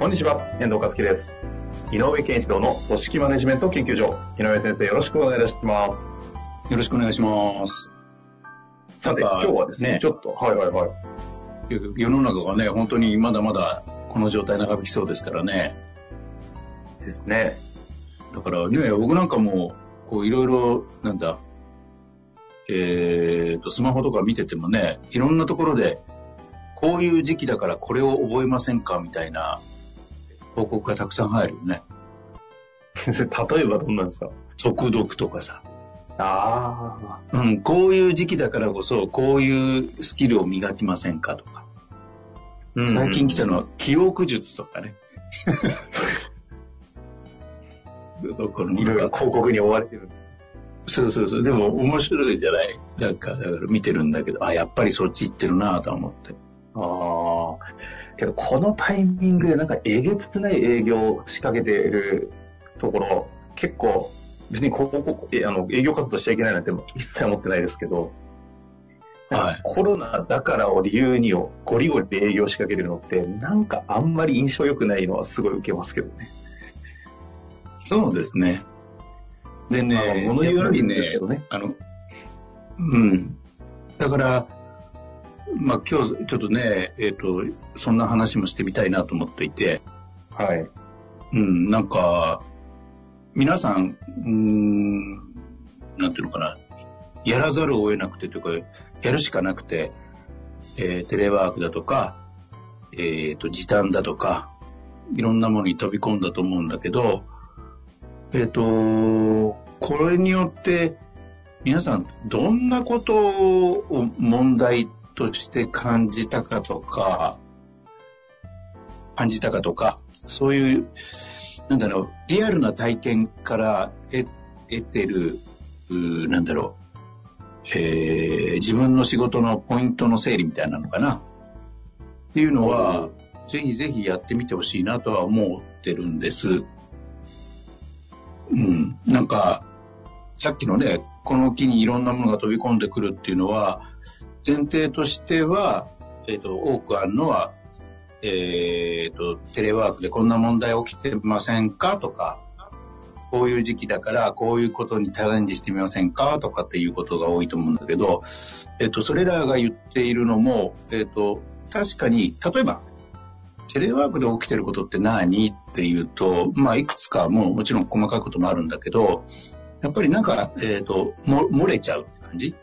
こんにちは、遠藤和樹です。井上健一郎の組織マネジメント研究所。井上先生、よろしくお願いします。よろしくお願いします。さて、今日はですね、ねちょっと、はいはいはい。世の中がね、本当にまだまだこの状態長引きそうですからね。ですね。だからね、僕なんかも、こういろいろ、なんだ、えーと、スマホとか見ててもね、いろんなところで、こういう時期だからこれを覚えませんかみたいな報告がたくさん入るよね。例えばどんなんですか？速読とかさ。あうん、こういう時期だからこそ、こういうスキルを磨きませんかとか。あ。最近来たのは記憶術とかね。このいろいろ広告に追われてる。そうそうそう。でも面白いじゃない？なんか、だから見てるんだけど、あ、やっぱりそっち行ってるなと思って。ああ。けど、このタイミングでなんかえげつない営業を仕掛けているところ、結構、別に広告、えあの営業活動しちゃいけないなんて一切思ってないですけど、はいコロナだからを理由にをゴリゴリ営業を仕掛けてるのって、なんかあんまり印象良くないのはすごい受けますけどね。そうですね。でね、まあ物言われるんですけねどね、あの、うん。だから、まあ今日ちょっとね、えっ、と、そんな話もしてみたいなと思っていて、はい。うん、なんか、皆さん、うーん、なんていうのかな、やらざるを得なくてというか、やるしかなくて、えーテレワークだとか、えっ、と、時短だとか、いろんなものに飛び込んだと思うんだけど、えっ、と、これによって、皆さん、どんなことを問題として感じたかとか、感じたかとか、そういう、なんだろう、リアルな体験から得得てる、なんだろう、えー自分の仕事のポイントの整理みたいなのかな。っていうのは、ぜひぜひやってみてほしいなとは思ってるんです。うん。なんか、さっきのね、この木にいろんなものが飛び込んでくるっていうのは、前提としては、えっ、と、多くあるのは、えっ、と、テレワークでこんな問題起きてませんかとか、こういう時期だから、こういうことにチャレンジしてみませんかとかっていうことが多いと思うんだけど、えっ、と、それらが言っているのも、えっ、と、確かに、例えば、テレワークで起きてることって何っていうと、まあ、いくつかもうもちろん細かいこともあるんだけど、やっぱりなんか、えっ、と、も、漏れちゃう感じ？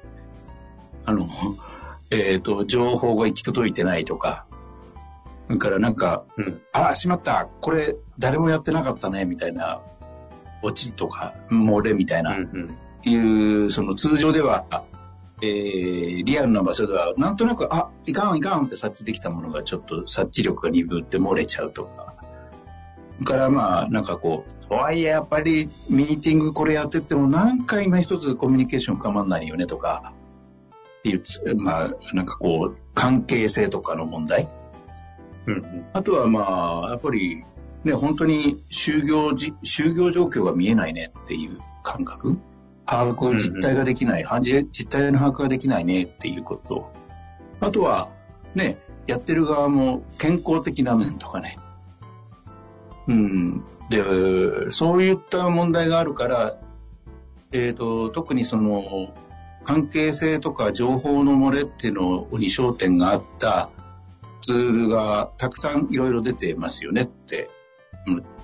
あの、えっ、と、情報が行き届いてないとか、だからなんか、うん。あ、しまった、これ誰もやってなかったね、みたいな、オチとか、漏れみたいな、うんいう、その通常では、えー、リアルな場所では、なんとなく、あ、いかんいかんって察知できたものがちょっと察知力が鈍って漏れちゃうとか。それからまあ、なんかこう、とはいえやっぱりミーティングこれやってても何回今一つコミュニケーション深まんないよねとか、っていうつ、まあ、なんかこう、関係性とかの問題？うんうん。あとはまあ、やっぱり、ね、本当に就業じ、就業状況が見えないねっていう感覚？把握、実態ができない、はじ実態の把握ができないねっていうこと。あとは、ね、やってる側も健康的な面とかね。うん。で、そういった問題があるから、えっ、と、特にその、関係性とか情報の漏れっていうのに焦点があったツールがたくさんいろいろ出てますよねって、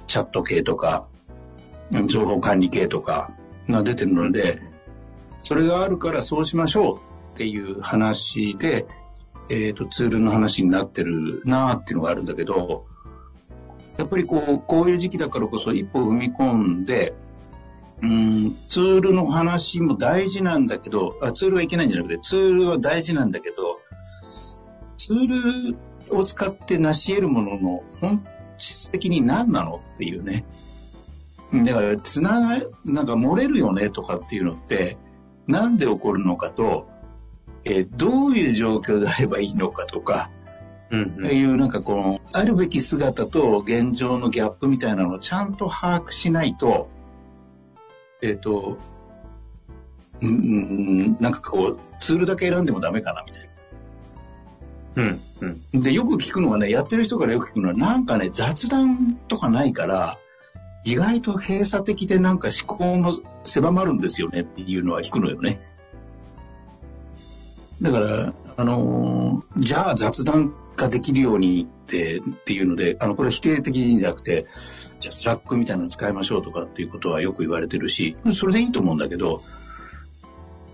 チャット系とか、情報管理系とかが出てるので、それがあるからそうしましょうっていう話で、えっ、と、ツールの話になってるなっていうのがあるんだけど、やっぱりこう、こういう時期だからこそ一歩踏み込んで、うん、ツールの話も大事なんだけどあ、ツールはいけないんじゃなくて、ツールは大事なんだけど、ツールを使って成し得るものの本質的に何なのっていうね。だから、つなが、なんか漏れるよねとかっていうのって、なんで起こるのかと、えー、どういう状況であればいいのかとか、うんうん、いうなんかこの、あるべき姿と現状のギャップみたいなのをちゃんと把握しないと、えっ、ー、と、うん、なんかこう、ツールだけ選んでもダメかなみたいな。うんうん、で、よく聞くのはね、やってる人からよく聞くのは、なんかね、雑談とかないから、意外と閉鎖的でなんか思考も狭まるんですよねっていうのは聞くのよね。だから、あのー、じゃあ雑談ができるようにってっていうので、あの、これ否定的じゃなくて、じゃあスラックみたいなの使いましょうとかっていうことはよく言われてるし、それでいいと思うんだけど、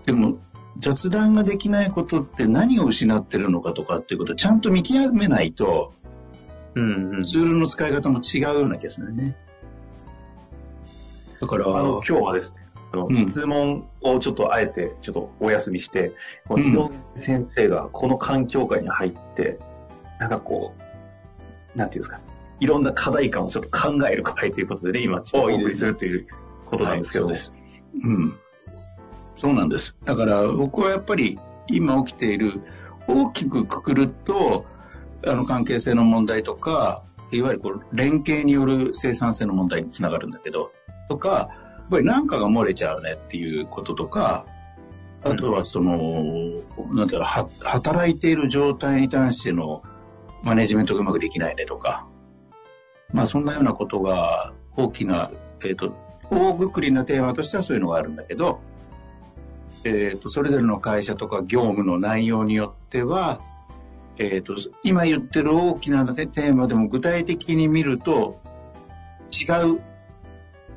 でも、雑談ができないことって何を失ってるのかとかっていうことをちゃんと見極めないと、うんうん、ツールの使い方も違うような気がするね。だから、あの、今日はですね、あの、うん、質問をちょっとあえて、ちょっとお休みして、うん、先生がこの環境下に入って、なんかこう、なんていうんですか、いろんな課題感をちょっと考える会ということでね、今、お送りするということなんですけど、はい、そうです。うん。そうなんです。だから僕はやっぱり今起きている大きくくくると、あの関係性の問題とか、いわゆるこう連携による生産性の問題につながるんだけど、とか、やっぱり何かが漏れちゃうねっていうこととか、あとはその、うん、なんだろう、働いている状態に対してのマネジメントがうまくできないねとか、まあそんなようなことが大きな、えっ、ー、と、大ぐくりなテーマとしてはそういうのがあるんだけど、えっ、ー、と、それぞれの会社とか業務の内容によっては、えっ、ー、と、今言ってる大きなテーマでも具体的に見ると、違う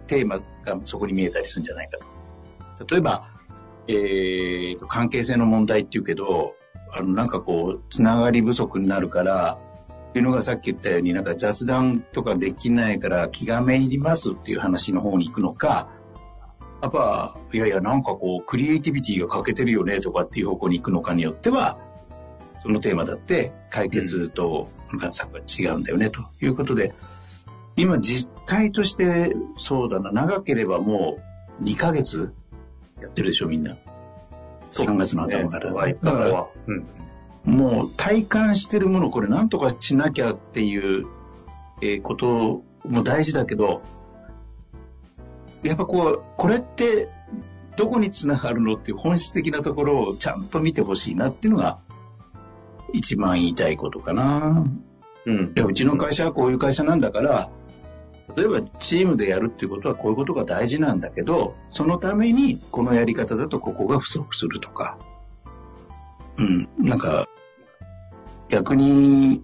テーマがそこに見えたりするんじゃないかと。例えば、えー、と、関係性の問題っていうけど、あの、なんかこう、つながり不足になるから、っていうのがさっき言ったように、なんか雑談とかできないから気がめ入りますっていう話の方に行くのか、やっぱ、いやいや、なんかこう、クリエイティビティが欠けてるよねとかっていう方向に行くのかによっては、そのテーマだって解決と、なんか策が違うんだよねということで、今実態としてそうだな、長ければもう2ヶ月やってるでしょ、みんな。3月の頭から。だから、うん、もう体感してるもの、これなんとかしなきゃっていう、えー、ことも大事だけど、やっぱこう、これってどこにつながるのっていう本質的なところをちゃんと見てほしいなっていうのが一番言いたいことかな。うん。いや、うちの会社はこういう会社なんだから、例えばチームでやるっていうことはこういうことが大事なんだけど、そのためにこのやり方だとここが不足するとか、うん、なんか、逆に、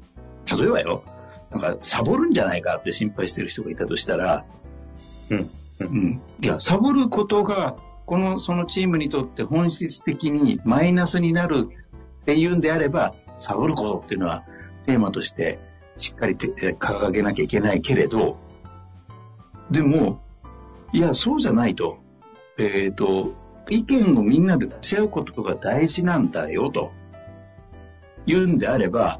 例えばよ、なんかサボるんじゃないかって心配してる人がいたとしたら、うん、うん。いや、サボることが、この、そのチームにとって本質的にマイナスになるっていうんであれば、サボることっていうのはテーマとしてしっかり掲げなきゃいけないけれど、でも、いや、そうじゃないと。えっ、ー、と、意見をみんなで出し合うことが大事なんだよ、と。言うんであれば、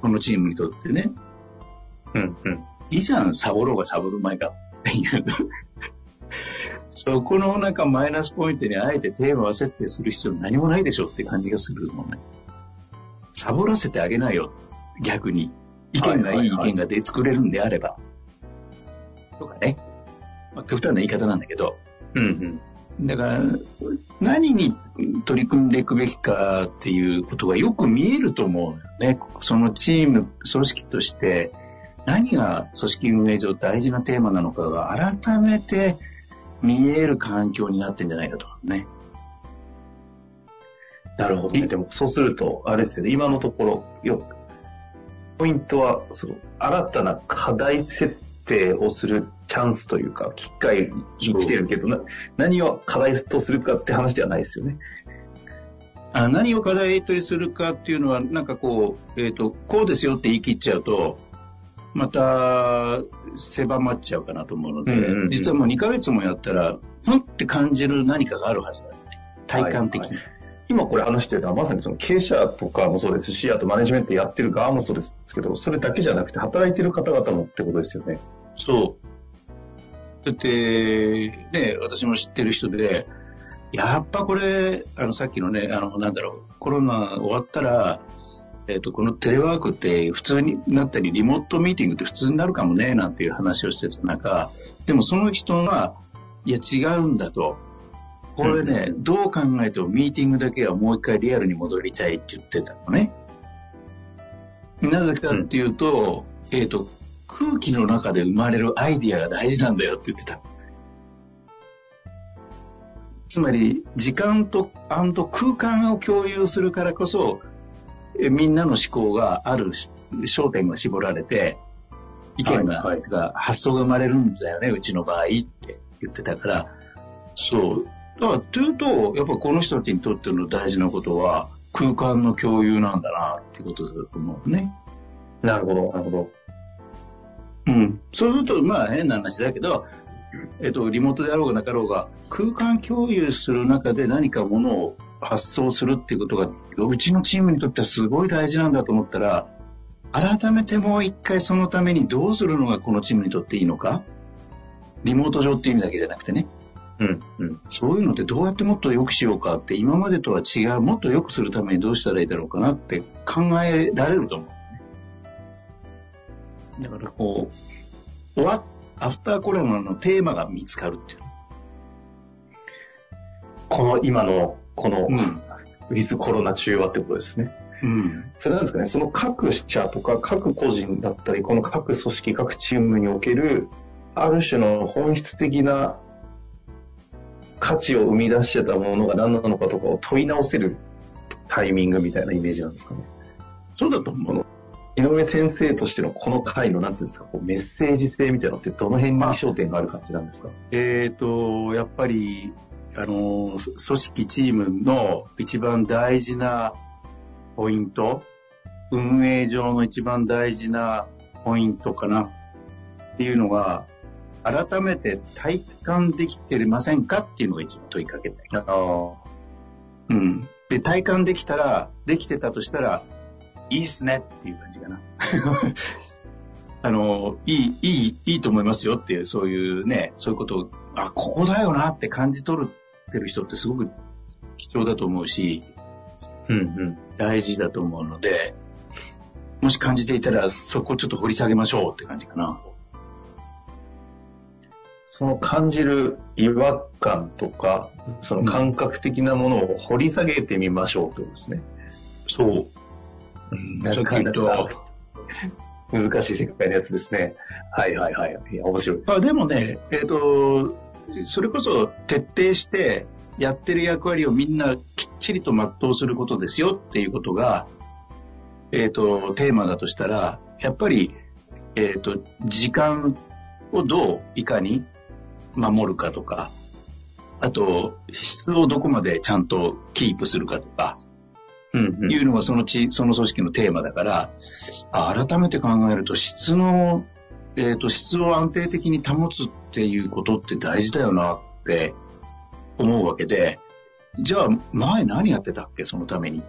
このチームにとってね。うんうん。いいじゃん、サボろうがサボる前かっていう そこのなんかマイナスポイントにあえてテーマを設定する必要何もないでしょって感じがするのね。サボらせてあげないよ。逆に。意見がいい意見がで作れるんであれば。とかね。まあ、極端な言い方なんだけど。うんうん。だから、何に取り組んでいくべきかっていうことがよく見えると思うよね。そのチーム、組織として何が組織運営上大事なテーマなのかが改めて見える環境になってんじゃないかとね。なるほどね。でもそうすると、あれですよね、今のところ、よポイントは、その、新たな課題設定をするチャンスというか、機会に来てるけど、な何を課題とするかって話ではないですよね。あ何を課題とするかっていうのは、なんかこう、えっ、ー、と、こうですよって言い切っちゃうと、また狭まっちゃうかなと思うので、うんうんうん、実はもう2ヶ月もやったら、ふんって感じる何かがあるはずだよね。体感的に。はいはい、今これ話してるのはまさにその経営者とかもそうですし、あとマネジメントやってる側もそうですけど、それだけじゃなくて働いてる方々もってことですよね。そう。だって、ね、私も知ってる人で、やっぱこれ、あの、さっきのね、あの、なんだろう、コロナ終わったら、えっ、と、このテレワークって普通になったり、リモートミーティングって普通になるかもね、なんていう話をしてた中、でもその人が、いや、違うんだと。これね、どう考えてもミーティングだけはもう一回リアルに戻りたいって言ってたのね。なぜかっていうと、えっ、と、空気の中で生まれるアイディアが大事なんだよって言ってた。つまり、時間と、空間を共有するからこそ、えみんなの思考がある焦点が絞られて、意見が、はいはい発想が生まれるんだよね、うちの場合って言ってたから、そう。だから、というと、やっぱこの人たちにとっての大事なことは、空間の共有なんだな、ってことだと思うね。なるほど、なるほど。うん。そうすると、まあ変な話だけど、えっと、リモートであろうがなかろうが、空間共有する中で何かものを発想するっていうことが、うちのチームにとってはすごい大事なんだと思ったら、改めてもう一回そのためにどうするのがこのチームにとっていいのか？リモート上っていう意味だけじゃなくてね。うん、うん。そういうのってどうやってもっと良くしようかって、今までとは違う、もっと良くするためにどうしたらいいだろうかなって考えられると思う。だからこう、終わっアフターコロナのテーマが見つかるっていう。この今の、この、うん。ウィズコロナ中はってことですね。うん。それなんですかね、その各社とか各個人だったり、この各組織、各チームにおける、ある種の本質的な価値を生み出してたものが何なのかとかを問い直せるタイミングみたいなイメージなんですかね。そうだと思う。井上先生としてのこの回の、なんていうんですか、こうメッセージ性みたいなのってどの辺に焦点がある感じなんですか？えっ、と、やっぱり、あの、そ組織チームの一番大事なポイント、運営上の一番大事なポイントかなっていうのが、改めて体感できてませんかっていうのが一番問いかけたい。ああ。うん。で、体感できたら、できてたとしたら、いいっすねっていう感じかな。あの、いい、いい、いいと思いますよっていう、そういうね、そういうことを、あ、ここだよなって感じ取ってる人ってすごく貴重だと思うし、うんうん。大事だと思うので、もし感じていたら、そこをちょっと掘り下げましょうって感じかな。その感じる違和感とか、その感覚的なものを掘り下げてみましょうということですね。そう。なさっき言った 難しい世界のやつですね。はいはいはい。いや、面白い。あでもね、えっ、と、それこそ徹底してやってる役割をみんなきっちりと全うすることですよっていうことが、えっ、と、テーマだとしたら、やっぱり、えっ、と、時間をどういかに守るかとか、あと、質をどこまでちゃんとキープするかとか、いうのがそのち、その組織のテーマだから、あ改めて考えると質の、えっ、と、質を安定的に保つっていうことって大事だよなって思うわけで、じゃあ前何やってたっけ？そのために。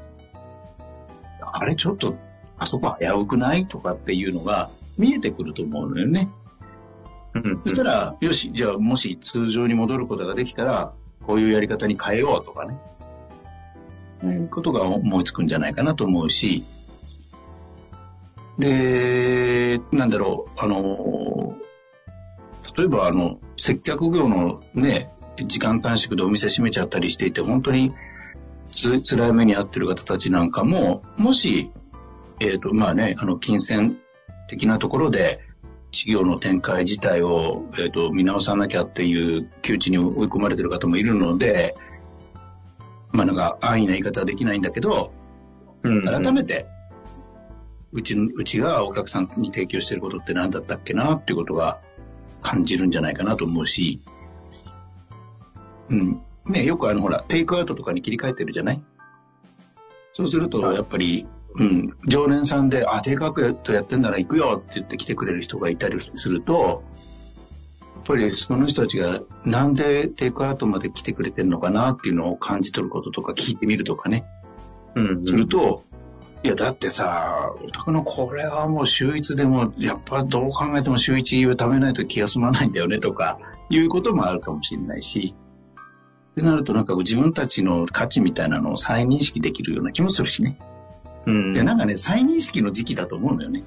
あれちょっと、あそこ危うくない？とかっていうのが見えてくると思うのよね。うんそしたら、よし、じゃあもし通常に戻ることができたら、こういうやり方に変えようとかね。いうことが思いつくんじゃないかなと思うし、で、なんだろう、あの、例えばあの、接客業のね、時間短縮でお店閉めちゃったりしていて、本当につ辛い目に遭ってる方たちなんかも、もし、えっ、と、まあね、あの、金銭的なところで、事業の展開自体を、えー、と見直さなきゃっていう窮地に追い込まれてる方もいるので、まあなんか安易な言い方はできないんだけど、うん。改めて、うちの、うちがお客さんに提供してることって何だったっけなっていうことが感じるんじゃないかなと思うし、うん。ね、よくあのほら、テイクアウトとかに切り替えてるじゃない？そうすると、やっぱり、うん、常連さんで、あ、テイクアウトやってんなら行くよって言って来てくれる人がいたりすると、やっぱりその人たちがなんでテイクアウトまで来てくれてるのかなっていうのを感じ取ることとか聞いてみるとかね。うん、うん。すると、いや、だってさ、お宅のこれはもう週一でも、やっぱどう考えても週一は食べないと気が済まないんだよねとか、いうこともあるかもしれないし、ってなるとなんか自分たちの価値みたいなのを再認識できるような気もするしね。うん。で、なんかね、再認識の時期だと思うんだよね。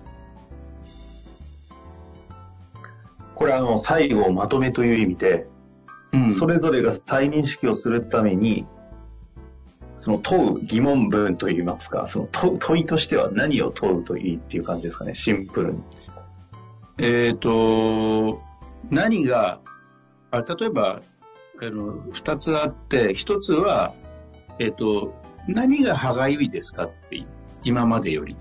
これあの、最後まとめという意味で、うんそれぞれが再認識をするために、その問う疑問文といいますか、その問問いとしては何を問うといいっていう感じですかね、シンプルに。えっ、と、何が、あ例えば、あの、二つあって、一つは、えっ、と、何が歯がゆいですかっていう、今までより。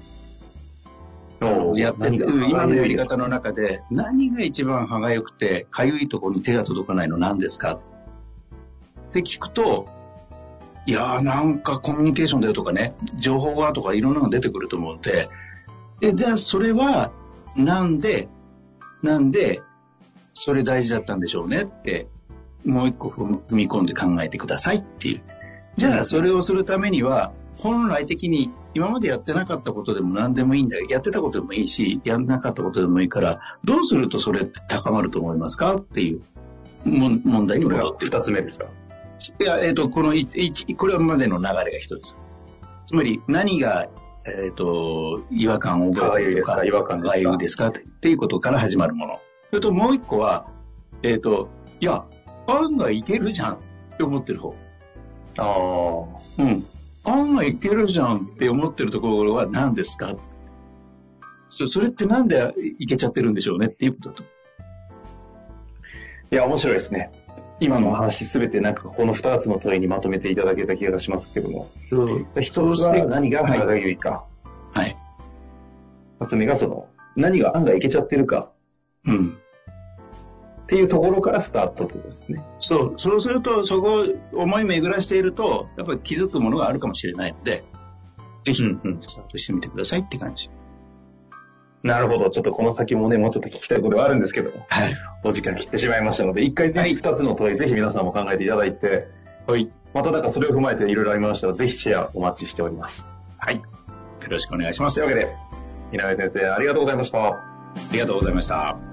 やってて、うん今のやり方の中で、何が一番歯がゆくて、かゆいところに手が届かないの何ですか？って聞くと、いやーなんかコミュニケーションだよとかね、情報がとかいろんなのが出てくると思うので、で、じゃあそれは、なんで、なんで、それ大事だったんでしょうねって、もう一個踏み込んで考えてくださいっていう。じゃあそれをするためには、本来的に今までやってなかったことでも何でもいいんだよ。やってたことでもいいし、やんなかったことでもいいから、どうするとそれって高まると思いますか？っていう問題に戻って二つ目ですか？いや、えっ、と、このい、いこれまでの流れが一つ。つまり、何が、えっ、と、違和感を覚えてるとか、違和感ですか？ですか？っていうことから始まるもの。それともう一個は、えっ、と、いや、案外いけるじゃんって思ってる方。ああ。うん。案外いけるじゃんって思ってるところは何ですか？そそれってなんでいけちゃってるんでしょうねっていうことだと。いや、面白いですね。今のお話すべてなんかこの二つの問いにまとめていただけた気がしますけども。一つは何が歯がゆいか。はい。二つ目がその、何が案外いけちゃってるかうん。っていうところからスタートってことですね。そう、そうすると、そこを思い巡らしていると、やっぱり気づくものがあるかもしれないので、ぜひうんうん、スタートしてみてくださいって感じ。なるほど。ちょっとこの先もね、もうちょっと聞きたいことはあるんですけども、はい。お時間切ってしまいましたので、一回ね、二、つの問い、ぜひ皆さんも考えていただいて、はい。またなんかそれを踏まえていろいろありましたら、ぜひシェアお待ちしております。はい。よろしくお願いします。あというわけで、井上先生、ありがとうございました。りがとうございました。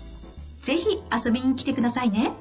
ぜひ遊びに来てくださいね。